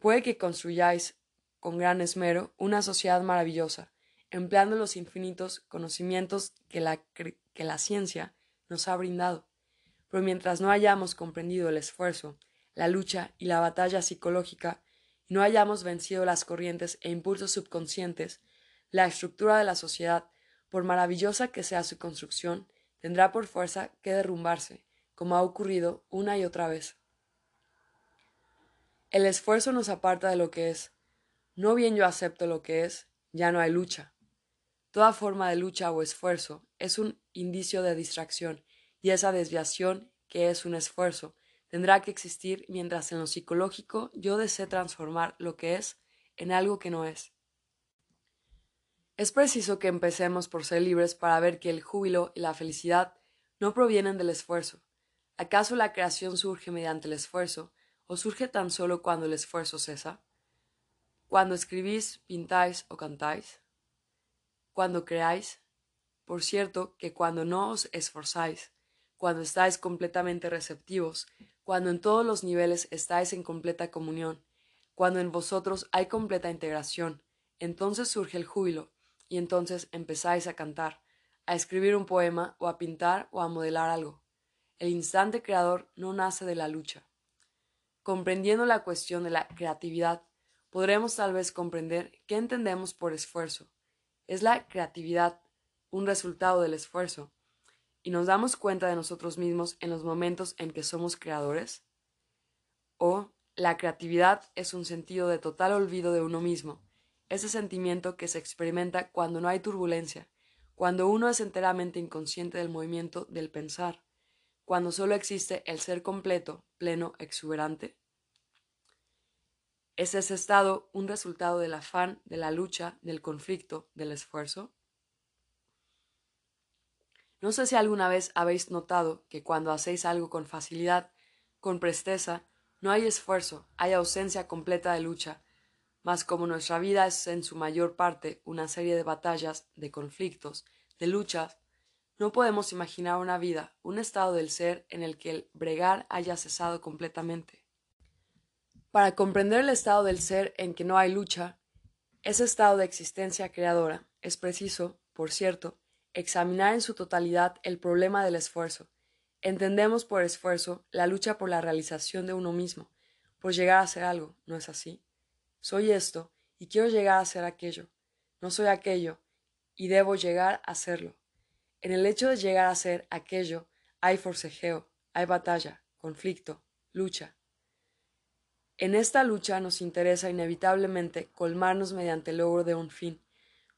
Puede que construyáis con gran esmero una sociedad maravillosa, empleando los infinitos conocimientos que la, que la ciencia nos ha brindado. Pero mientras no hayamos comprendido el esfuerzo, la lucha y la batalla psicológica, no hayamos vencido las corrientes e impulsos subconscientes, la estructura de la sociedad, por maravillosa que sea su construcción, tendrá por fuerza que derrumbarse, como ha ocurrido una y otra vez. El esfuerzo nos aparta de lo que es. No bien yo acepto lo que es, ya no hay lucha. Toda forma de lucha o esfuerzo es un indicio de distracción, y esa desviación, que es un esfuerzo, tendrá que existir mientras en lo psicológico yo desee transformar lo que es en algo que no es. Es preciso que empecemos por ser libres para ver que el júbilo y la felicidad no provienen del esfuerzo. ¿Acaso la creación surge mediante el esfuerzo o surge tan solo cuando el esfuerzo cesa? Cuando escribís, pintáis o cantáis? Cuando creáis? Por cierto que cuando no os esforzáis, cuando estáis completamente receptivos, cuando en todos los niveles estáis en completa comunión, cuando en vosotros hay completa integración, entonces surge el júbilo, y entonces empezáis a cantar, a escribir un poema o a pintar o a modelar algo. El instante creador no nace de la lucha. Comprendiendo la cuestión de la creatividad, podremos tal vez comprender qué entendemos por esfuerzo. ¿Es la creatividad un resultado del esfuerzo? Y nos damos cuenta de nosotros mismos en los momentos en que somos creadores? ¿O la creatividad es un sentido de total olvido de uno mismo, ese sentimiento que se experimenta cuando no hay turbulencia, cuando uno es enteramente inconsciente del movimiento del pensar, cuando solo existe el ser completo, pleno, exuberante? ¿Es ese estado un resultado del afán, de la lucha, del conflicto, del esfuerzo? No sé si alguna vez habéis notado que cuando hacéis algo con facilidad, con presteza, no hay esfuerzo, hay ausencia completa de lucha, mas como nuestra vida es en su mayor parte una serie de batallas, de conflictos, de luchas, no podemos imaginar una vida, un estado del ser en el que el bregar haya cesado completamente. Para comprender el estado del ser en que no hay lucha, ese estado de existencia creadora, es preciso, por cierto, examinar en su totalidad el problema del esfuerzo. Entendemos por esfuerzo la lucha por la realización de uno mismo, por llegar a ser algo, ¿no es así? Soy esto y quiero llegar a ser aquello. No soy aquello y debo llegar a serlo. En el hecho de llegar a ser aquello hay forcejeo, hay batalla, conflicto, lucha. En esta lucha nos interesa inevitablemente colmarnos mediante el logro de un fin,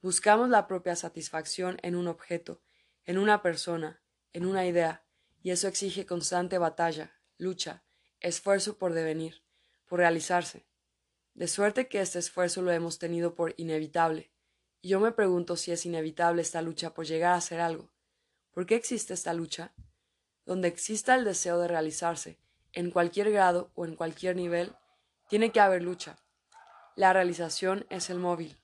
Buscamos la propia satisfacción en un objeto, en una persona, en una idea, y eso exige constante batalla, lucha, esfuerzo por devenir, por realizarse. De suerte que este esfuerzo lo hemos tenido por inevitable, y yo me pregunto si es inevitable esta lucha por llegar a ser algo. ¿Por qué existe esta lucha? Donde exista el deseo de realizarse, en cualquier grado o en cualquier nivel, tiene que haber lucha. La realización es el móvil,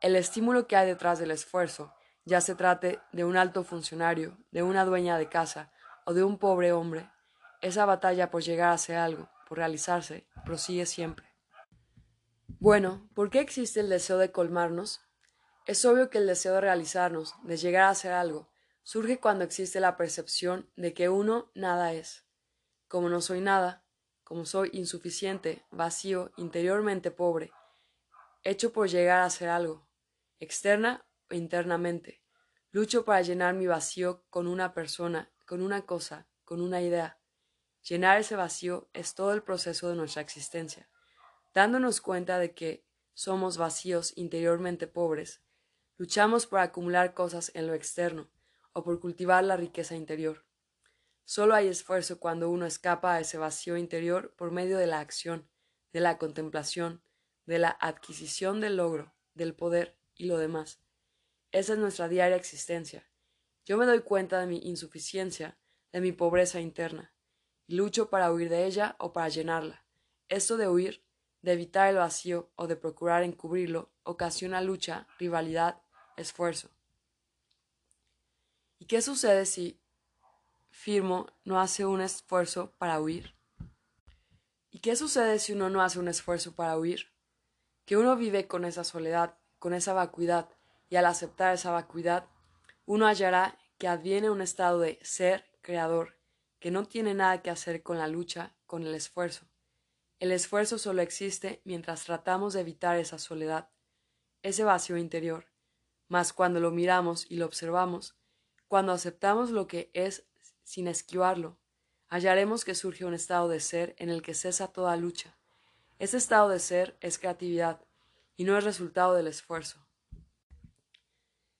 el estímulo que hay detrás del esfuerzo, ya se trate de un alto funcionario, de una dueña de casa o de un pobre hombre, esa batalla por llegar a ser algo, por realizarse, prosigue siempre. Bueno, ¿por qué existe el deseo de colmarnos? Es obvio que el deseo de realizarnos, de llegar a ser algo, surge cuando existe la percepción de que uno nada es. Como no soy nada, como soy insuficiente, vacío, interiormente pobre, hecho por llegar a ser algo, externa o internamente. Lucho para llenar mi vacío con una persona, con una cosa, con una idea. Llenar ese vacío es todo el proceso de nuestra existencia. Dándonos cuenta de que somos vacíos interiormente pobres, luchamos por acumular cosas en lo externo o por cultivar la riqueza interior. Solo hay esfuerzo cuando uno escapa a ese vacío interior por medio de la acción, de la contemplación, de la adquisición del logro, del poder, y lo demás. Esa es nuestra diaria existencia. Yo me doy cuenta de mi insuficiencia, de mi pobreza interna, y lucho para huir de ella o para llenarla. Esto de huir, de evitar el vacío o de procurar encubrirlo, ocasiona lucha, rivalidad, esfuerzo. ¿Y qué sucede si Firmo no hace un esfuerzo para huir? ¿Y qué sucede si uno no hace un esfuerzo para huir? Que uno vive con esa soledad, con esa vacuidad, y al aceptar esa vacuidad, uno hallará que adviene un estado de ser creador, que no tiene nada que hacer con la lucha, con el esfuerzo. El esfuerzo solo existe mientras tratamos de evitar esa soledad, ese vacío interior. Mas cuando lo miramos y lo observamos, cuando aceptamos lo que es sin esquivarlo, hallaremos que surge un estado de ser en el que cesa toda lucha. Ese estado de ser es creatividad, y no es resultado del esfuerzo.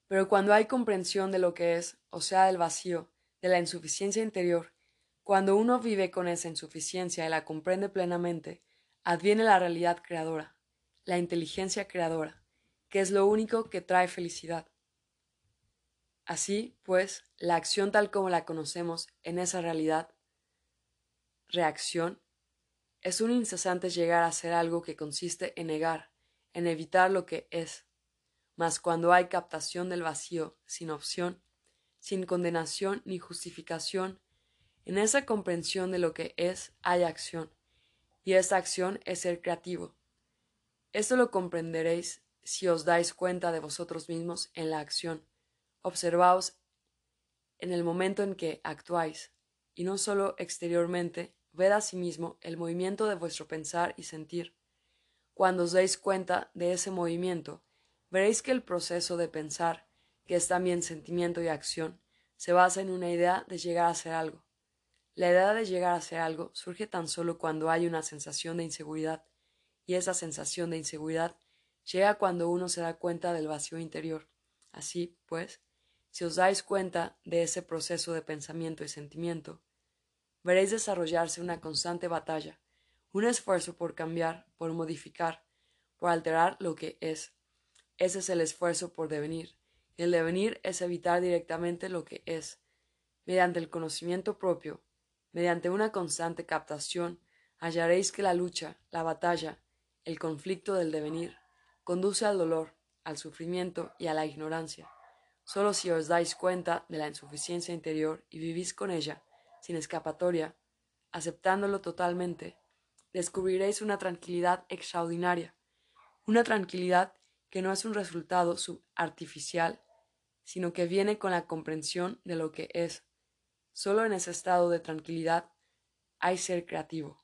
Pero cuando hay comprensión de lo que es, o sea, del vacío, de la insuficiencia interior, cuando uno vive con esa insuficiencia y la comprende plenamente, adviene la realidad creadora, la inteligencia creadora, que es lo único que trae felicidad. Así, pues, la acción tal como la conocemos en esa realidad, reacción, es un incesante llegar a ser algo que consiste en negar, en evitar lo que es. Mas cuando hay captación del vacío, sin opción, sin condenación ni justificación, en esa comprensión de lo que es hay acción, y esa acción es ser creativo. Esto lo comprenderéis si os dais cuenta de vosotros mismos en la acción. Observaos en el momento en que actuáis, y no solo exteriormente, ved a sí mismo el movimiento de vuestro pensar y sentir. Cuando os deis cuenta de ese movimiento, veréis que el proceso de pensar, que es también sentimiento y acción, se basa en una idea de llegar a ser algo. La idea de llegar a ser algo surge tan solo cuando hay una sensación de inseguridad, y esa sensación de inseguridad llega cuando uno se da cuenta del vacío interior. Así, pues, si os dais cuenta de ese proceso de pensamiento y sentimiento, veréis desarrollarse una constante batalla, un esfuerzo por cambiar, por modificar, por alterar lo que es. Ese es el esfuerzo por devenir. El devenir es evitar directamente lo que es. Mediante el conocimiento propio, mediante una constante captación, hallaréis que la lucha, la batalla, el conflicto del devenir, conduce al dolor, al sufrimiento y a la ignorancia. Solo si os dais cuenta de la insuficiencia interior y vivís con ella, sin escapatoria, aceptándolo totalmente, descubriréis una tranquilidad extraordinaria, una tranquilidad que no es un resultado artificial, sino que viene con la comprensión de lo que es. Solo en ese estado de tranquilidad hay ser creativo.